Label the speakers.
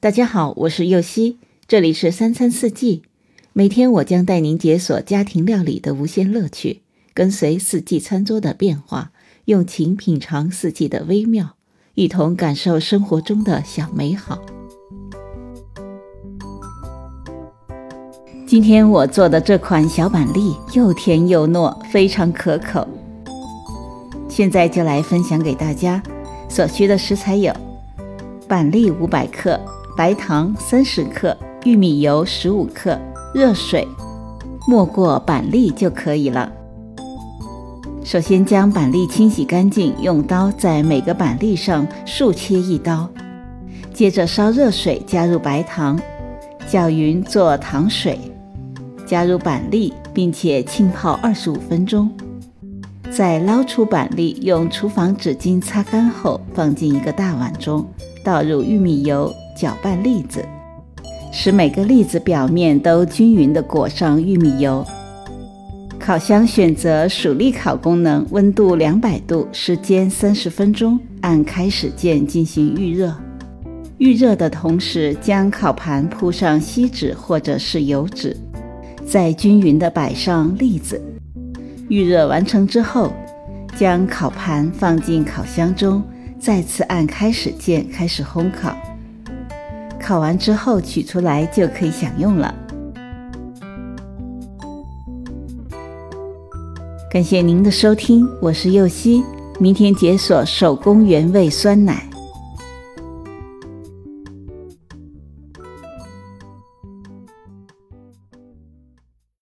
Speaker 1: 大家好，我是右希，这里是三餐四季。每天我将带您解锁家庭料理的无限乐趣，跟随四季餐桌的变化，用情品尝四季的微妙，一同感受生活中的小美好。今天我做的这款小板栗又甜又糯，非常可口。现在就来分享给大家，所需的食材有：板栗五百克。白糖三十克，玉米油十五克，热水没过板栗就可以了。首先将板栗清洗干净，用刀在每个板栗上竖切一刀。接着烧热水，加入白糖，搅匀做糖水，加入板栗，并且浸泡二十五分钟。再捞出板栗，用厨房纸巾擦干后，放进一个大碗中，倒入玉米油。搅拌栗子，使每个栗子表面都均匀地裹上玉米油。烤箱选择暑力烤功能，温度两百度，时间三十分钟，按开始键进行预热。预热的同时，将烤盘铺上锡纸或者是油纸，再均匀地摆上栗子。预热完成之后，将烤盘放进烤箱中，再次按开始键开始烘烤。烤完之后取出来就可以享用了。感谢您的收听，我是右希，明天解锁手工原味酸奶。